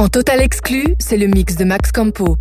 En total exclu, c'est le mix de Max Campo.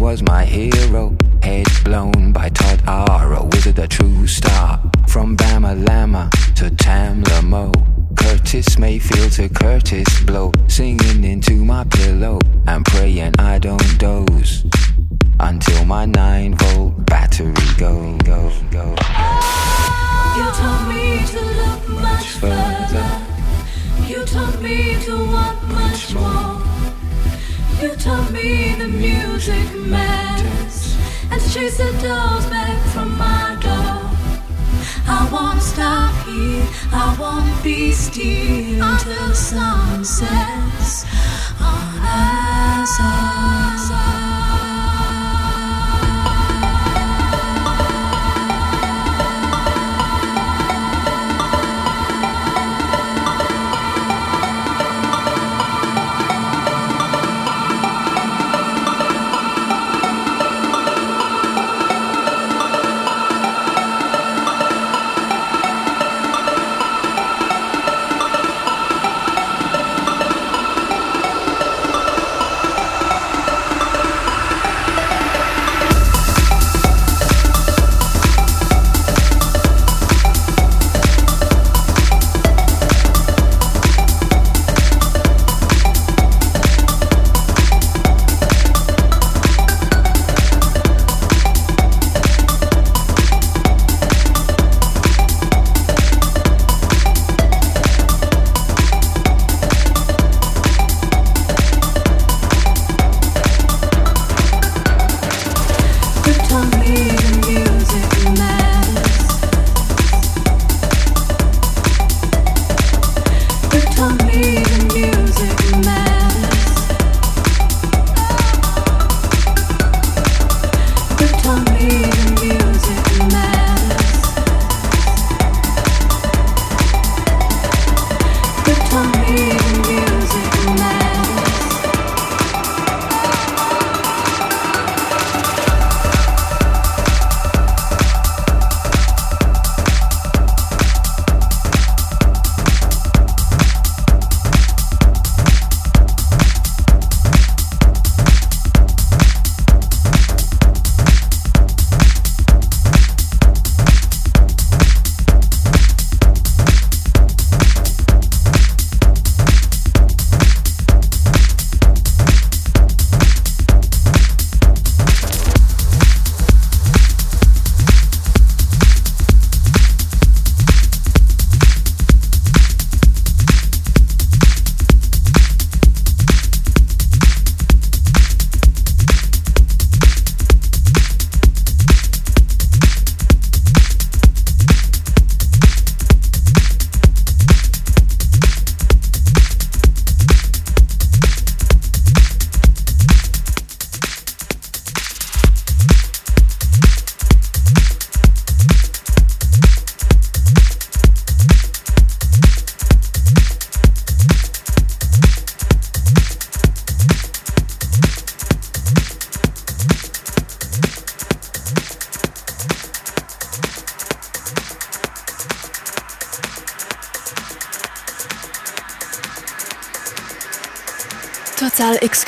Was my hero. Head blown by todd r a wizard a true star. From bama lama to tamla curtis mayfield to Kurtis Blow. Singing into my pillow and praying i don't doze until my nine volt battery go go go. You told me to look much further. you told me to want much more you told me the music matters and to chase the dolls back from my door. I won't stop here I won't be still until sun sets on us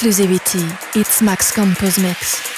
exclusivity. It's Max Campo's Mix.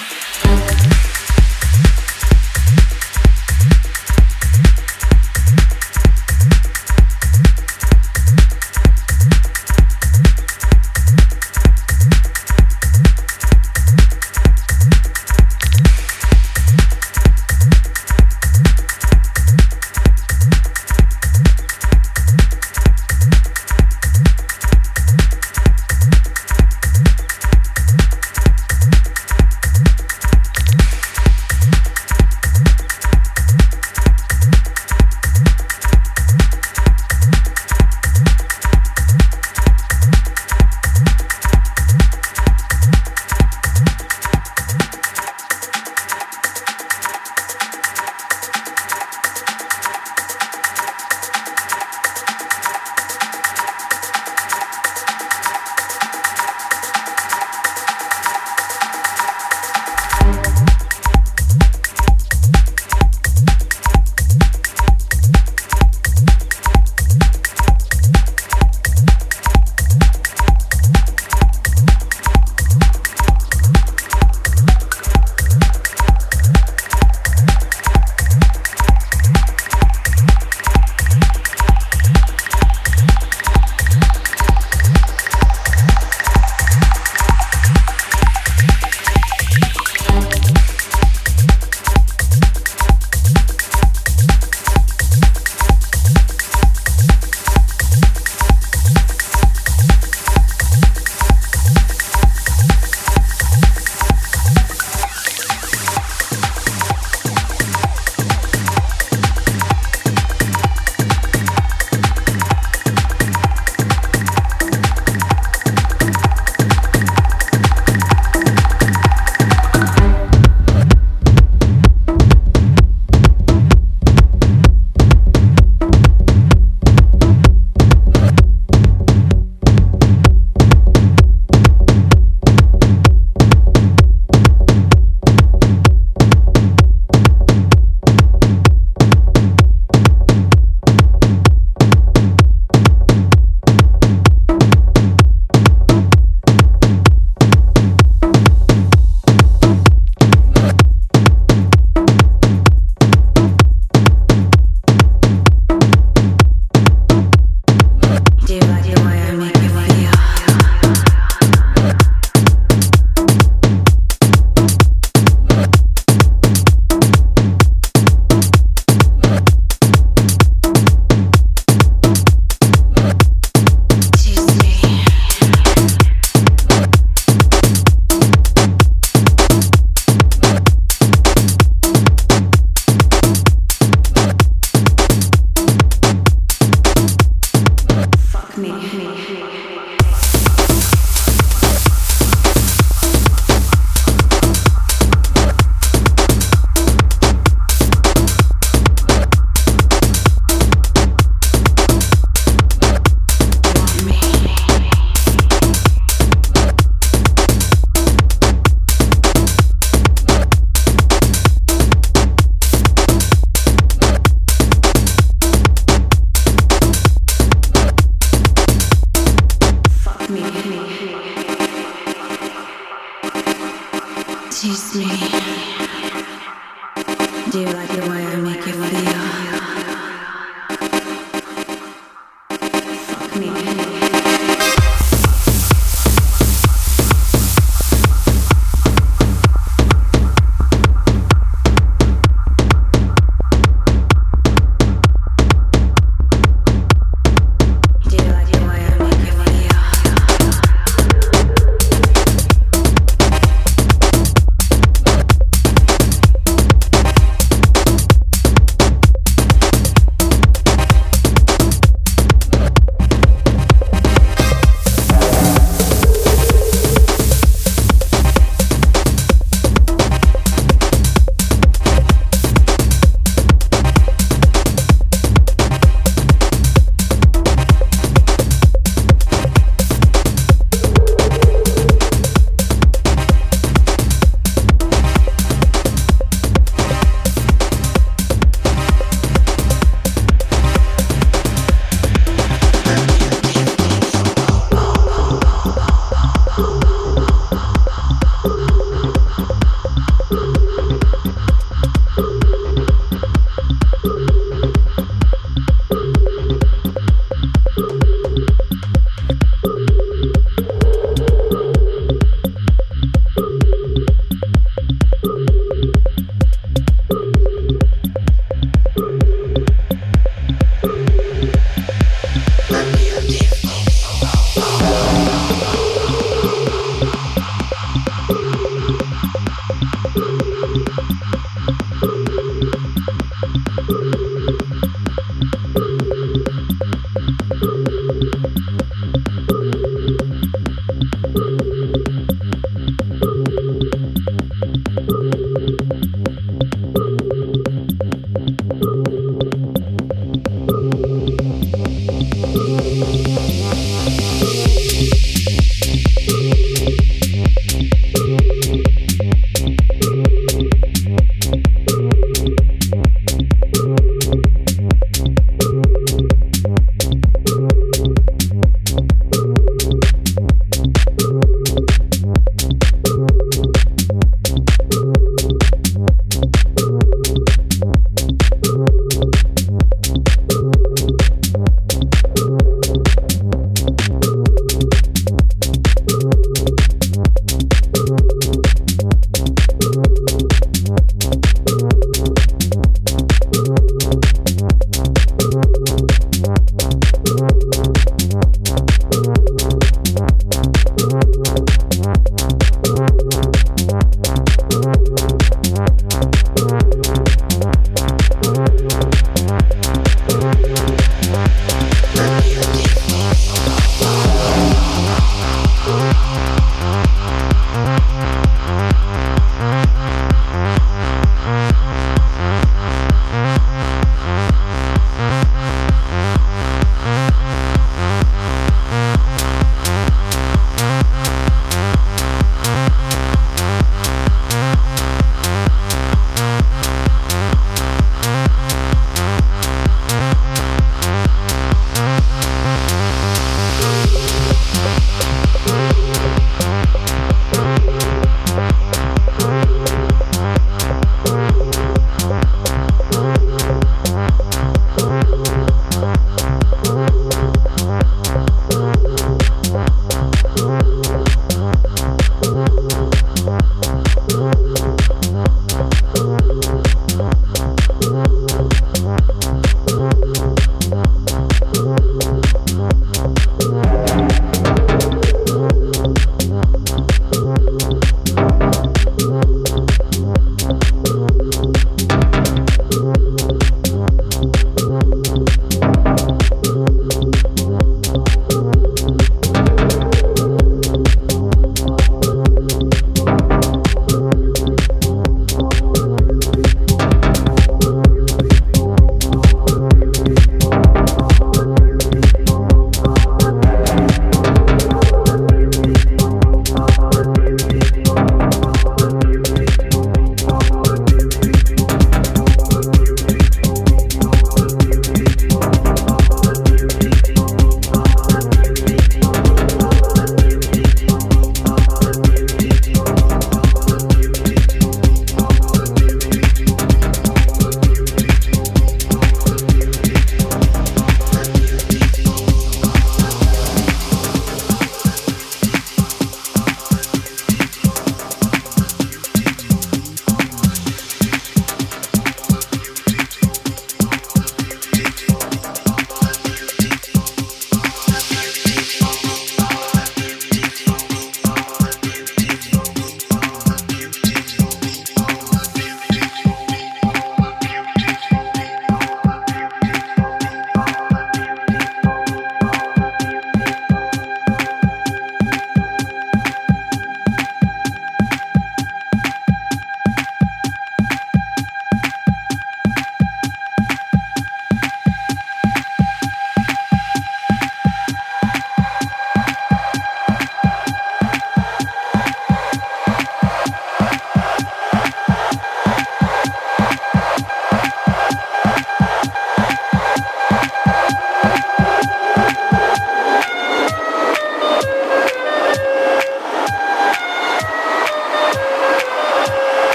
do you like the way I make you feel?